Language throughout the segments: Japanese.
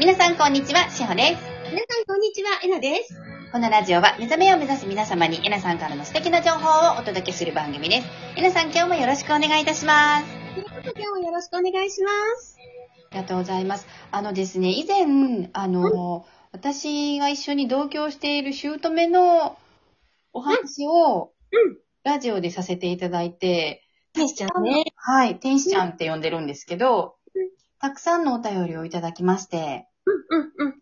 皆さんこんにちは、しほです。皆さん、こんにちは。えなです。このラジオは目覚めを目指す皆様にえなさんからの素敵な情報をお届けする番組です。えなさん今日もよろしくお願いいたします。今日もよろしくお願いします。ありがとうございます。あのですね、以前、あの、私が一緒に同居している姑のお話を、うんラジオでさせていただいて、天使ちゃんね。はい、天使ちゃんって呼んでるんですけどうん、たくさんのお便りをいただきまして、うん、うん、うん。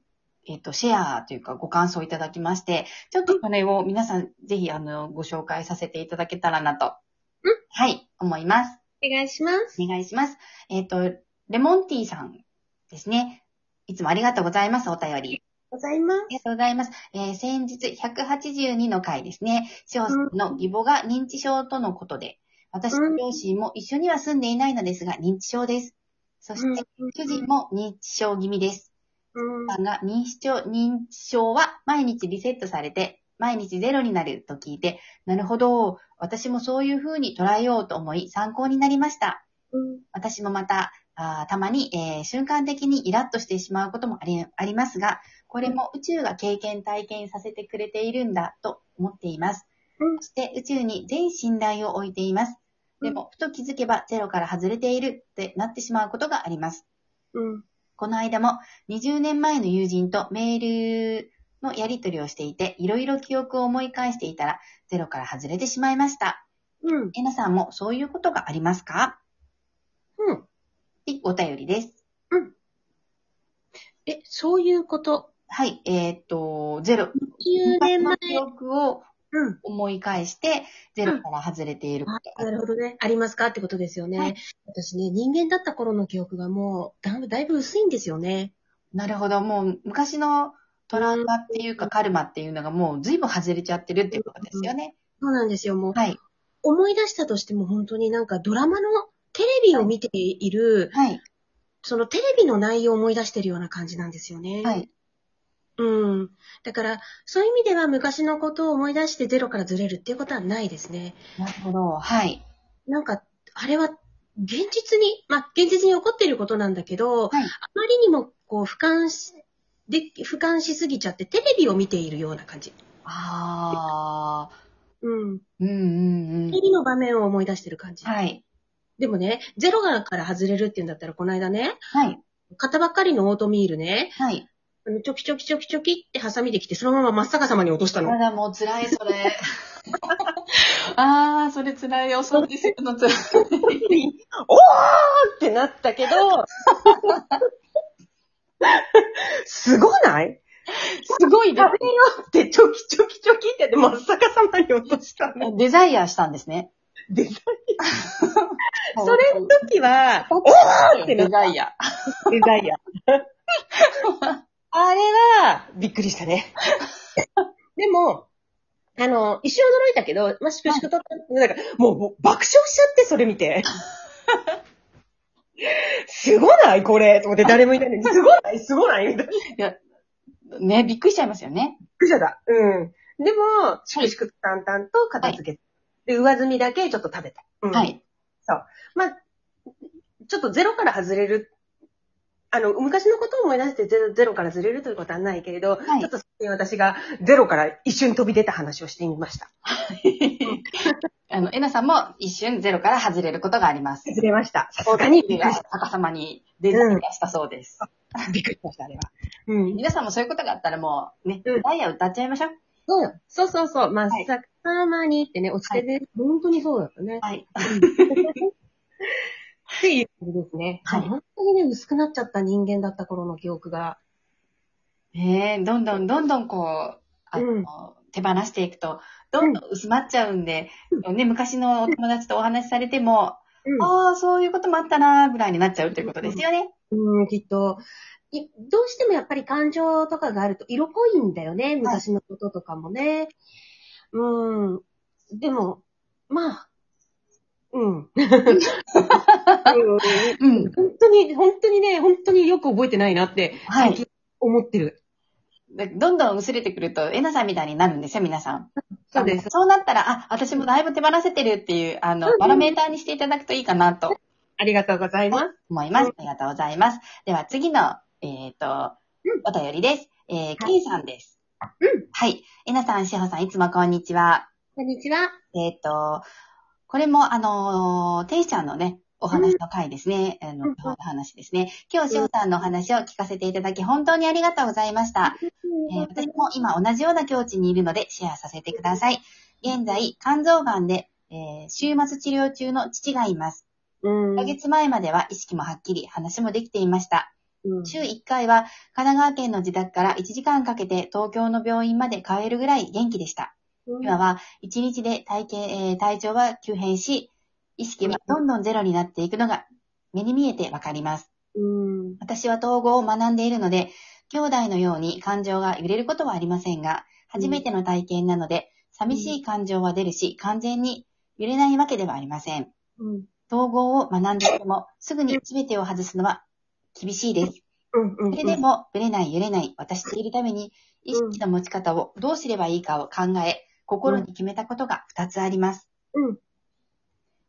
えっ、と、シェアというかご感想いただきまして、ちょっとこれを皆さんぜひあの、ご紹介させていただけたらなと、うんはい、思います。お願いします。お願いします。えっ、と、レモンティーさんですね。いつもありがとうございます、お便り。ございますあ。りがとうございます。えー先日182の回ですね。翔さんの義母が認知症とのことで、私の両親も一緒には住んでいないのですが、認知症です。そして、主人も認知症気味です。うん、さんが認知症、認知症は毎日リセットされて、毎日ゼロになると聞いて、なるほど、私もそういう風に捉えようと思い参考になりました。うん、私もまた、あーたまに、えー瞬間的にイラッとしてしまうこともありありますが、これも宇宙が経験体験させてくれているんだと思っています。うんそして宇宙に全信頼を置いています。でも、ふと気づけばゼロから外れているってなってしまうことがあります。うん、この間も20年前の友人とメールのやり取りをしていて、いろいろ記憶を思い返していたら、ゼロから外れてしまいました。うん、えなさんもそういうことがありますか？うん。ってお便りです。え、そういうこと？はい、えーっと、ゼロ。10年前。記憶をうん。思い返して、ゼロから外れていることあなるほどね。ありますか？ってことですよね。はい私ね、人間だった頃の記憶がもう、だいぶだいぶ薄いんですよね。なるほど。もう昔のトラウマっていうかカルマっていうのがもう随分外れちゃってるっていうことですよね。そうなんですよ。もう、はい。思い出したとしても本当になんかドラマのテレビを見ている、はい。そのテレビの内容を思い出してるような感じなんですよね。はい。うん。だから、そういう意味では昔のことを思い出してゼロからずれるっていうことはないですね。なるほど。はい。なんか、あれは、現実に、まあ、現実に起こっていることなんだけど、はいあまりにも、こう、俯瞰し、で、俯瞰しすぎちゃって、テレビを見ているような感じ。あうん。ー。うんうんうん。テレビの場面を思い出してる感じ。はい。でもね、ゼロから外れるっていうんだったら、この間ね、はい。買ったばっかりのオートミールね、はい。あのチョキチョキチョキチョキってハサミできて、そのまま真っ逆さまに落としたの。まだもう辛い、それ。あー、それ辛いよ。掃除するの辛い。おーってなったけど、すごない？すごいで食べようってチョキチョキチョキってやって真っ逆さまに落としたの。す。デザイアしたんですね。で、それの時は、おーってなったデザイア。デザイア。あれは、びっくりしたね。でも、あの、一瞬驚いたけど、まあ、粛々と、なんか、もうもう爆笑しちゃって、それ見て。すごない？これと思って誰もいないのに、すごない？すごない？みたいな。びっいや、ね、びっくりしちゃいますよね。くりしちゃった。うん。でも、粛々淡々と片付けて、で、上積みだけちょっと食べた。うんはい。まあ、ちょっとゼロから外れる。あの、昔のことを思い出してゼロゼロからずれるということはないけれど、はいちょっと私がゼロから一瞬飛び出た話をしてみました。あの、えなさんも一瞬ゼロから外れることがあります。ずれました。さすがに逆さまにデザイアしたそうです。た。びっくりしました、あれは。うん。皆さんもそういうことがあったらもうね、うんダイヤ歌っちゃいましょう。そうよ。そうそうそう。まあ、はいさかまにってね、おつけで、本当にそうだったね。はい。っていう感じですね。はい本当にね、薄くなっちゃった人間だった頃の記憶が。ねえ、どんどんどんどんこう、あの、うん手放していくと、どんどん薄まっちゃうんで、ね、昔のお友達とお話しされても、うんああ、そういうこともあったなーぐらいになっちゃうということですよね。うん、きっと、いどうしてもやっぱり感情とかがあると色濃いんだよね、昔のこととかもね。うん。でも、まあ、うん。うんうん。本当に、本当にね、本当によく覚えてないなってはい。思ってる。でどんどん薄れてくると、えなさんみたいになるんですよ、皆さん。そうです。そうなったら、あ、私もだいぶ手放せてるっていう、あのバロメーターにしていただくといいかなとありがとうございます。思います。ありがとうございます。では次の、えっ、と、お便りです。えー、はケイさんです。うん。はい。えなさん、しほさん、いつもこんにちは。こんにちは。えっ、と、これも、あのー、ていちゃんのね、お話の回ですね。あの、話ですね。今日、しほさんのお話を聞かせていただき、本当にありがとうございました。えー私も今同じような境地にいるのでシェアさせてください。現在、肝臓がんで、えー週末治療中の父がいます。うん。1ヶ月前までは意識もはっきり話もできていました。うん週1回は神奈川県の自宅から1時間かけて東京の病院まで帰るぐらい元気でした。今は1日で体型、えー体調は急変し、意識はどんどんゼロになっていくのが目に見えてわかります。うん。私は統合を学んでいるので、兄弟のように感情が揺れることはありませんが、初めての体験なので、寂しい感情は出るし、完全に揺れないわけではありません。うん。統合を学んでいても、すぐに全てを外すのは厳しいです。うん。それでも、ぶれない揺れない私といるために、意識の持ち方をどうすればいいかを考え、心に決めたことが2つあります。うん。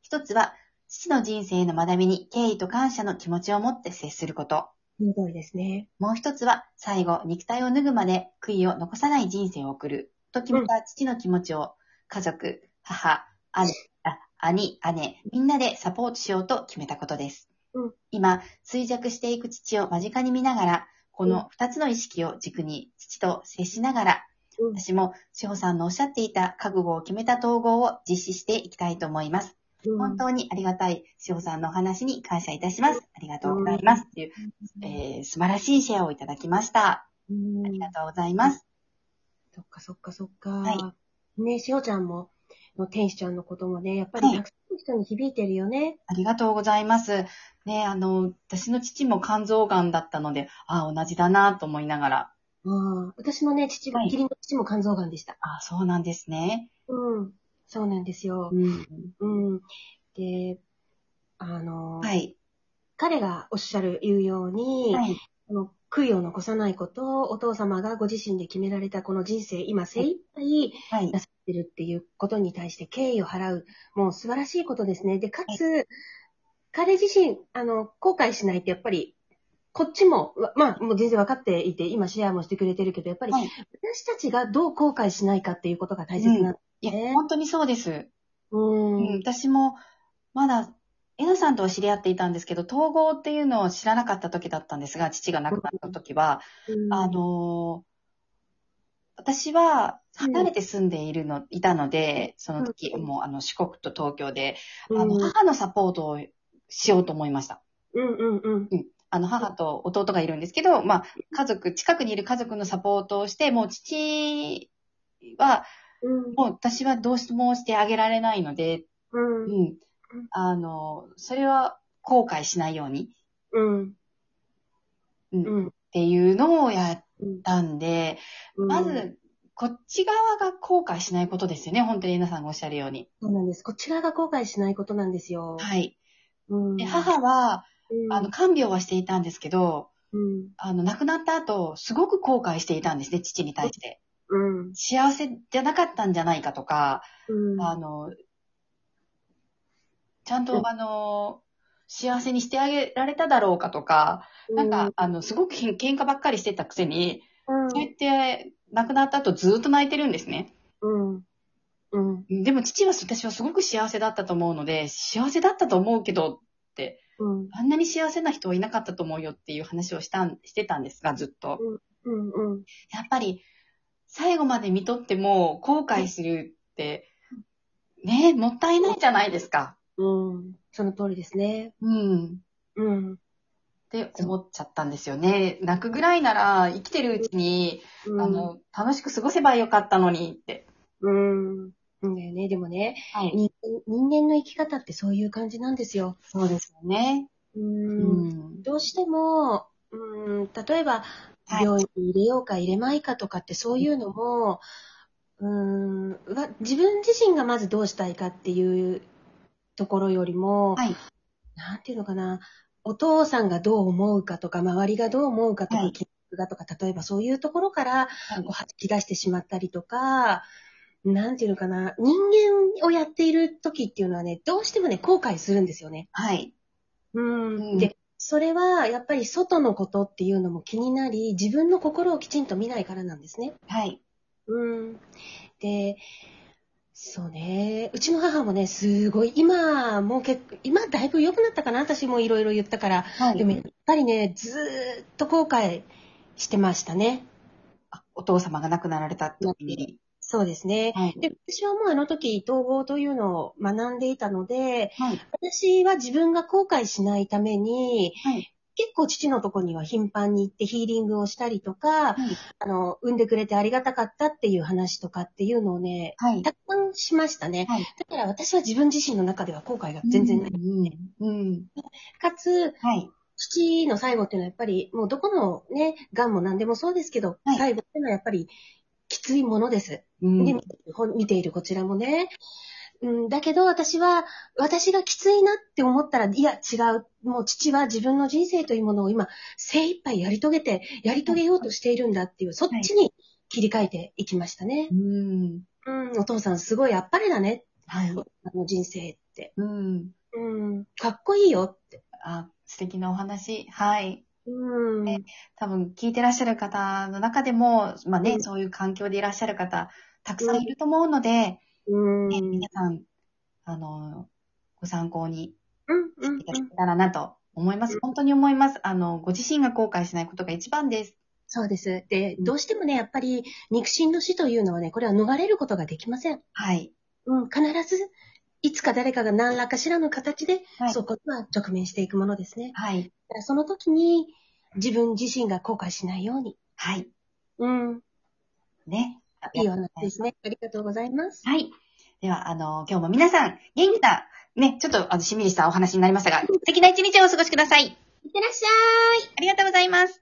一つは、父の人生の学びに敬意と感謝の気持ちを持って接すること。その通りですね。もう一つは、最後、肉体を脱ぐまで悔いを残さない人生を送る。と決めた父の気持ちを、家族、母、兄、あ兄、姉、みんなでサポートしようと決めたことです。うん今、衰弱していく父を間近に見ながら、この二つの意識を軸に父と接しながら、うん私も志保さんのおっしゃっていた覚悟を決めた統合を実施していきたいと思います。本当にありがたい志保さんのお話に感謝いたします。ありがとうございます。という、えー素晴らしいシェアをいただきました。うんありがとうございます。そっかそっかそっか。はねしおちゃんも、の天使ちゃんのこともね、やっぱりはいたくさんの人に響いてるよね。ありがとうございます。ね、あの、私の父も肝臓がんだったので、ああ、同じだなと思いながら。ああ私のね、父が、はい義理の父も肝臓がんでした。ああ、そうなんですね。うん。そうなんですよ。うん。うん。で、あの、はい。彼がおっしゃる、言うように、はい。この悔いを残さないことをお父様がご自身で決められたこの人生、今精一杯はいな。さってるっていうことに対して敬意を払う、もう素晴らしいことですね。で、かつ、彼自身、あの、後悔しないってやっぱり、こっちも、わまあ、もう全然分かっていて、今シェアもしてくれてるけど、やっぱり、はい私たちがどう後悔しないかっていうことが大切なんいや、ね本当にそうです。うん。うん、私も、まだ、エナさんとは知り合っていたんですけど、統合っていうのを知らなかった時だったんですが、父が亡くなった時は、うんあ、のー私は離れて住んでいるの、いたので、その時、うんもうあの四国と東京で、うん、あの、母のサポートをしようと思いました。うんうんうん。あの、母と弟がいるんですけど、まあ、家族、近くにいる家族のサポートをして、もう父は、うんもう私はどうしてもしてあげられないので、うんうん。あの、それは後悔しないように、うんうん、うんっていうのをやっうんたんで、まず、こっち側が後悔しないことですよね。本当に皆さんがおっしゃるように。そうなんです。こちらが後悔しないことなんですよ。はい。うんで母は、うん。あの、看病はしていたんですけど、うん。あの、亡くなった後、すごく後悔していたんですね、父に対して。うん。幸せじゃなかったんじゃないかとか、うん。あの、ちゃんうん。と、あの、幸せにしてあげられただろうかとか、なんか、あの、すごく喧嘩ばっかりしてたくせに、うん。そうやって亡くなった後ずっと泣いてるんですね。うん。うん。でも父は私はすごく幸せだったと思うので、幸せだったと思うけど、うんあんなに幸せな人はいなかったと思うよっていう話をしたん、してたんですが、ずっと。うんうんやっぱり、最後まで見とっても後悔するって、ねもったいないじゃないですか。うんその通りですね。うん。うんって思っちゃったんですよね。泣くぐらいなら生きてるうちに、うんあの、楽しく過ごせばよかったのにって。うんうんだよね。でもね、はい。人人間の生き方ってそういう感じなんですよ。そうですよね。ううんん。どうしても、うん、例えば、はい病院に入れようか入れまいかとかってそういうのも、うん、わ自分自身がまずどうしたいかっていうところよりも、はい。なんていうのかな、お父さんがどう思うかとか、周りがどう思うかとか、はい気がとか、例えばそういうところからはいこう吐き出してしまったりとか、なんていうのかな、人間をやっている時っていうのはね、どうしてもね、後悔するんですよね。はい。うんうんで、それはやっぱり外のことっていうのも気になり、自分の心をきちんと見ないからなんですね。はい。うん。で、そうね。うちの母もね、すごい、今、もう結構、今だいぶ良くなったかな私もいろいろ言ったから。はいでもやっぱりね、ずーっと後悔してましたね。あお父様が亡くなられた時に。そうですね。はい。で、私はもうあの時、統合というのを学んでいたので、はい。私は自分が後悔しないために、はい。結構父のとこには頻繁に行ってヒーリングをしたりとか、はい。あの、産んでくれてありがたかったっていう話とかっていうのをね、はい。たくさんしましたね。はいだから私は自分自身の中では後悔が全然ない。うん。うん。かつ、はい。父の最後っていうのはやっぱり、もうどこのね、癌も何でもそうですけど、はい最後っていうのはやっぱりきついものです。うん。で、見ているこちらもね。うん、だけど私は、私がきついなって思ったら、いや、違う。もう父は自分の人生というものを今、精一杯やり遂げて、やり遂げようとしているんだっていう、そっちに切り替えていきましたねう。ん。うん、お父さんすごいあっぱれだね。はい。あの人生って。うん。うん、かっこいいよって。あ、素敵なお話。はい。うん。ね多分聞いてらっしゃる方の中でも、まあね、うんそういう環境でいらっしゃる方、たくさんいると思うので、うん。ねうん。皆さん、あの、ご参考にうん。うんいただけたらなと思います。うん本当に思います。あの、ご自身が後悔しないことが一番です。そうです。で、どうしてもね、やっぱり、肉親の死というのはね、これは逃れることができません。はい。うん、必ず、いつか誰かが何らかしらの形で、はいそこには直面していくものですね。はい。その時に、自分自身が後悔しないように。はい。うん。ね。いいお話ですね。ありがとうございます。はい。では、あの、今日も皆さん、元気な、ね、ちょっと、あの、しんみりしたお話になりましたが、素敵な一日をお過ごしください。いってらっしゃい。ありがとうございます。